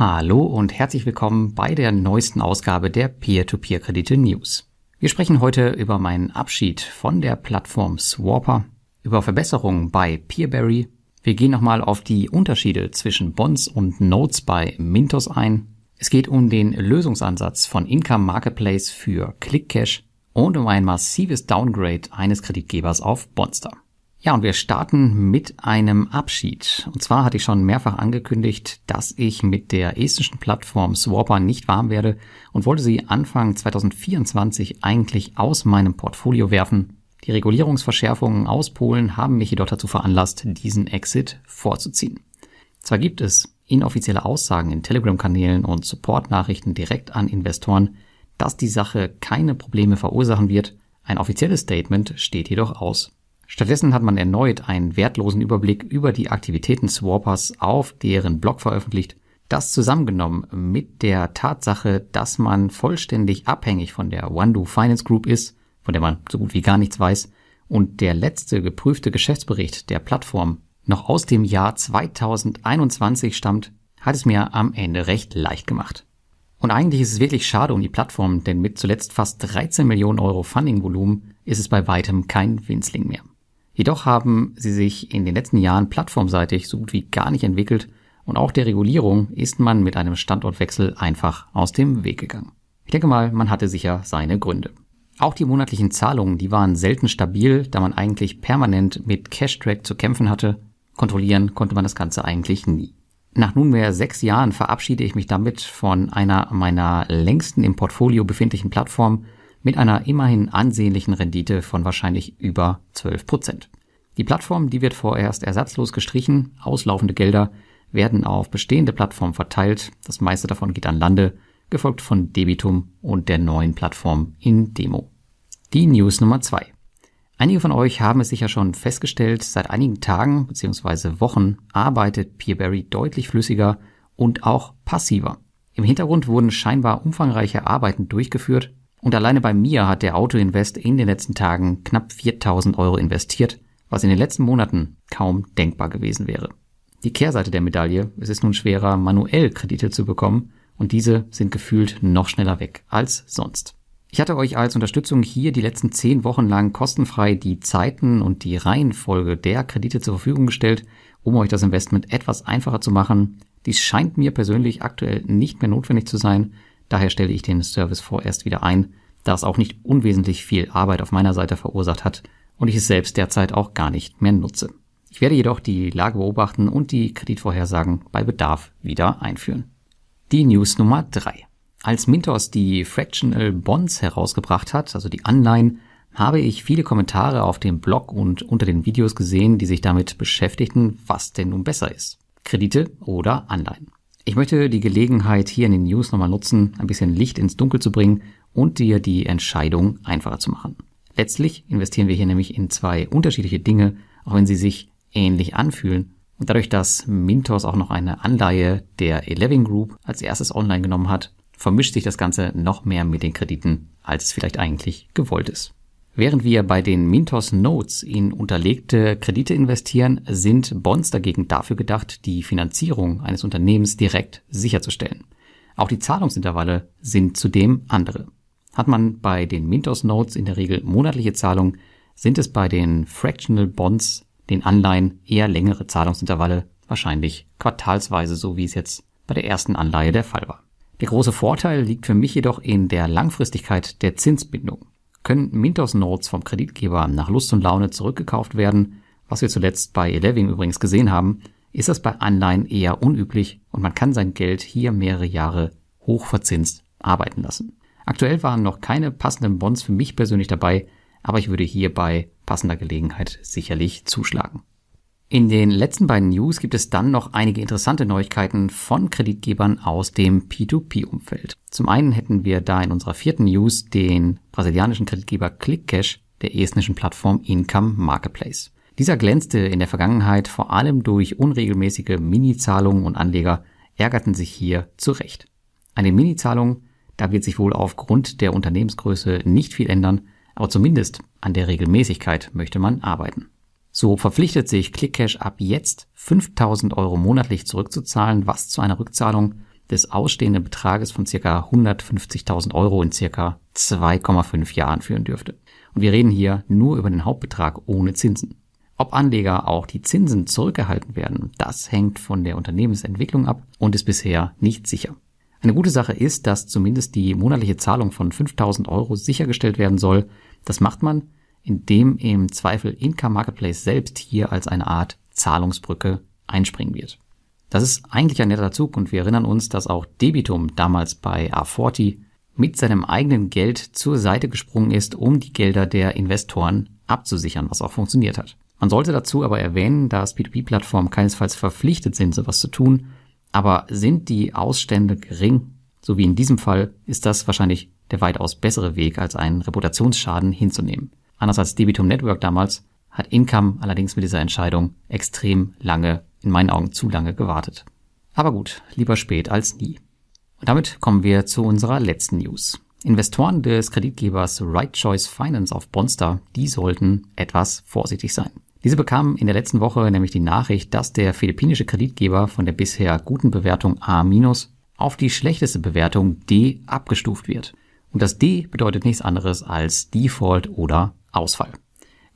Hallo und herzlich willkommen bei der neuesten Ausgabe der Peer-to-Peer-Kredite News. Wir sprechen heute über meinen Abschied von der Plattform Swapper, über Verbesserungen bei Peerberry. Wir gehen nochmal auf die Unterschiede zwischen Bonds und Notes bei Mintos ein. Es geht um den Lösungsansatz von Income Marketplace für ClickCash und um ein massives Downgrade eines Kreditgebers auf Bonster. Ja, und wir starten mit einem Abschied. Und zwar hatte ich schon mehrfach angekündigt, dass ich mit der estischen Plattform Swapper nicht warm werde und wollte sie Anfang 2024 eigentlich aus meinem Portfolio werfen. Die Regulierungsverschärfungen aus Polen haben mich jedoch dazu veranlasst, diesen Exit vorzuziehen. Zwar gibt es inoffizielle Aussagen in Telegram-Kanälen und Support-Nachrichten direkt an Investoren, dass die Sache keine Probleme verursachen wird, ein offizielles Statement steht jedoch aus. Stattdessen hat man erneut einen wertlosen Überblick über die Aktivitäten Swappers auf deren Blog veröffentlicht. Das zusammengenommen mit der Tatsache, dass man vollständig abhängig von der Wandu Finance Group ist, von der man so gut wie gar nichts weiß, und der letzte geprüfte Geschäftsbericht der Plattform noch aus dem Jahr 2021 stammt, hat es mir am Ende recht leicht gemacht. Und eigentlich ist es wirklich schade um die Plattform, denn mit zuletzt fast 13 Millionen Euro Fundingvolumen ist es bei weitem kein Winzling mehr. Jedoch haben sie sich in den letzten Jahren plattformseitig so gut wie gar nicht entwickelt und auch der Regulierung ist man mit einem Standortwechsel einfach aus dem Weg gegangen. Ich denke mal, man hatte sicher seine Gründe. Auch die monatlichen Zahlungen, die waren selten stabil, da man eigentlich permanent mit Cash-Track zu kämpfen hatte. Kontrollieren konnte man das Ganze eigentlich nie. Nach nunmehr sechs Jahren verabschiede ich mich damit von einer meiner längsten im Portfolio befindlichen Plattformen mit einer immerhin ansehnlichen Rendite von wahrscheinlich über 12 Prozent. Die Plattform, die wird vorerst ersatzlos gestrichen, auslaufende Gelder werden auf bestehende Plattformen verteilt, das meiste davon geht an Lande, gefolgt von Debitum und der neuen Plattform in Demo. Die News Nummer zwei. Einige von euch haben es sicher schon festgestellt, seit einigen Tagen bzw. Wochen arbeitet Peerberry deutlich flüssiger und auch passiver. Im Hintergrund wurden scheinbar umfangreiche Arbeiten durchgeführt, und alleine bei mir hat der Autoinvest in den letzten Tagen knapp 4000 Euro investiert, was in den letzten Monaten kaum denkbar gewesen wäre. Die Kehrseite der Medaille, es ist nun schwerer, manuell Kredite zu bekommen und diese sind gefühlt noch schneller weg als sonst. Ich hatte euch als Unterstützung hier die letzten zehn Wochen lang kostenfrei die Zeiten und die Reihenfolge der Kredite zur Verfügung gestellt, um euch das Investment etwas einfacher zu machen. Dies scheint mir persönlich aktuell nicht mehr notwendig zu sein, Daher stelle ich den Service vorerst wieder ein, da es auch nicht unwesentlich viel Arbeit auf meiner Seite verursacht hat und ich es selbst derzeit auch gar nicht mehr nutze. Ich werde jedoch die Lage beobachten und die Kreditvorhersagen bei Bedarf wieder einführen. Die News Nummer drei: Als Mintos die Fractional Bonds herausgebracht hat, also die Anleihen, habe ich viele Kommentare auf dem Blog und unter den Videos gesehen, die sich damit beschäftigten, was denn nun besser ist. Kredite oder Anleihen. Ich möchte die Gelegenheit hier in den News nochmal nutzen, ein bisschen Licht ins Dunkel zu bringen und dir die Entscheidung einfacher zu machen. Letztlich investieren wir hier nämlich in zwei unterschiedliche Dinge, auch wenn sie sich ähnlich anfühlen. Und dadurch, dass Mintos auch noch eine Anleihe der Eleven Group als erstes online genommen hat, vermischt sich das Ganze noch mehr mit den Krediten, als es vielleicht eigentlich gewollt ist. Während wir bei den Mintos Notes in unterlegte Kredite investieren, sind Bonds dagegen dafür gedacht, die Finanzierung eines Unternehmens direkt sicherzustellen. Auch die Zahlungsintervalle sind zudem andere. Hat man bei den Mintos Notes in der Regel monatliche Zahlungen, sind es bei den Fractional Bonds, den Anleihen, eher längere Zahlungsintervalle, wahrscheinlich quartalsweise, so wie es jetzt bei der ersten Anleihe der Fall war. Der große Vorteil liegt für mich jedoch in der Langfristigkeit der Zinsbindung können Mintos Notes vom Kreditgeber nach Lust und Laune zurückgekauft werden, was wir zuletzt bei Eleving übrigens gesehen haben, ist das bei Anleihen eher unüblich und man kann sein Geld hier mehrere Jahre hochverzinst arbeiten lassen. Aktuell waren noch keine passenden Bonds für mich persönlich dabei, aber ich würde hier bei passender Gelegenheit sicherlich zuschlagen. In den letzten beiden News gibt es dann noch einige interessante Neuigkeiten von Kreditgebern aus dem P2P-Umfeld. Zum einen hätten wir da in unserer vierten News den brasilianischen Kreditgeber ClickCash der estnischen Plattform Income Marketplace. Dieser glänzte in der Vergangenheit vor allem durch unregelmäßige Mini-Zahlungen und Anleger ärgerten sich hier zurecht. An den Mini-Zahlungen, da wird sich wohl aufgrund der Unternehmensgröße nicht viel ändern, aber zumindest an der Regelmäßigkeit möchte man arbeiten. So verpflichtet sich ClickCash ab jetzt 5000 Euro monatlich zurückzuzahlen, was zu einer Rückzahlung des ausstehenden Betrages von circa 150.000 Euro in circa 2,5 Jahren führen dürfte. Und wir reden hier nur über den Hauptbetrag ohne Zinsen. Ob Anleger auch die Zinsen zurückgehalten werden, das hängt von der Unternehmensentwicklung ab und ist bisher nicht sicher. Eine gute Sache ist, dass zumindest die monatliche Zahlung von 5000 Euro sichergestellt werden soll. Das macht man, indem im Zweifel Income Marketplace selbst hier als eine Art Zahlungsbrücke einspringen wird. Das ist eigentlich ein netter Zug und wir erinnern uns, dass auch Debitum damals bei A40 mit seinem eigenen Geld zur Seite gesprungen ist, um die Gelder der Investoren abzusichern, was auch funktioniert hat. Man sollte dazu aber erwähnen, dass P2P-Plattformen keinesfalls verpflichtet sind, sowas zu tun, aber sind die Ausstände gering, so wie in diesem Fall, ist das wahrscheinlich der weitaus bessere Weg, als einen Reputationsschaden hinzunehmen. Anders als Debitum Network damals hat Income allerdings mit dieser Entscheidung extrem lange, in meinen Augen zu lange gewartet. Aber gut, lieber spät als nie. Und damit kommen wir zu unserer letzten News. Investoren des Kreditgebers Right Choice Finance auf Bonster, die sollten etwas vorsichtig sein. Diese bekamen in der letzten Woche nämlich die Nachricht, dass der philippinische Kreditgeber von der bisher guten Bewertung A- auf die schlechteste Bewertung D abgestuft wird. Und das D bedeutet nichts anderes als Default oder Ausfall.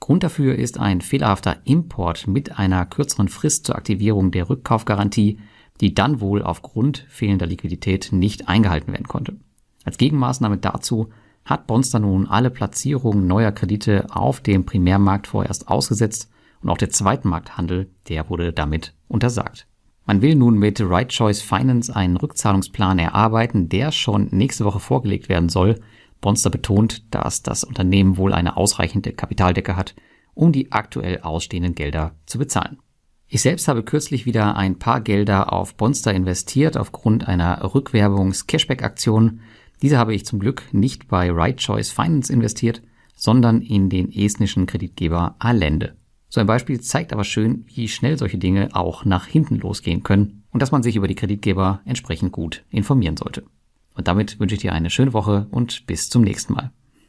Grund dafür ist ein fehlerhafter Import mit einer kürzeren Frist zur Aktivierung der Rückkaufgarantie, die dann wohl aufgrund fehlender Liquidität nicht eingehalten werden konnte. Als Gegenmaßnahme dazu hat Bonster nun alle Platzierungen neuer Kredite auf dem Primärmarkt vorerst ausgesetzt und auch der Zweitmarkthandel, der wurde damit untersagt. Man will nun mit Right Choice Finance einen Rückzahlungsplan erarbeiten, der schon nächste Woche vorgelegt werden soll. Bonster betont, dass das Unternehmen wohl eine ausreichende Kapitaldecke hat, um die aktuell ausstehenden Gelder zu bezahlen. Ich selbst habe kürzlich wieder ein paar Gelder auf Bonster investiert aufgrund einer Rückwerbungs-Cashback-Aktion. Diese habe ich zum Glück nicht bei Right Choice Finance investiert, sondern in den estnischen Kreditgeber Alende. So ein Beispiel zeigt aber schön, wie schnell solche Dinge auch nach hinten losgehen können und dass man sich über die Kreditgeber entsprechend gut informieren sollte. Und damit wünsche ich dir eine schöne Woche und bis zum nächsten Mal.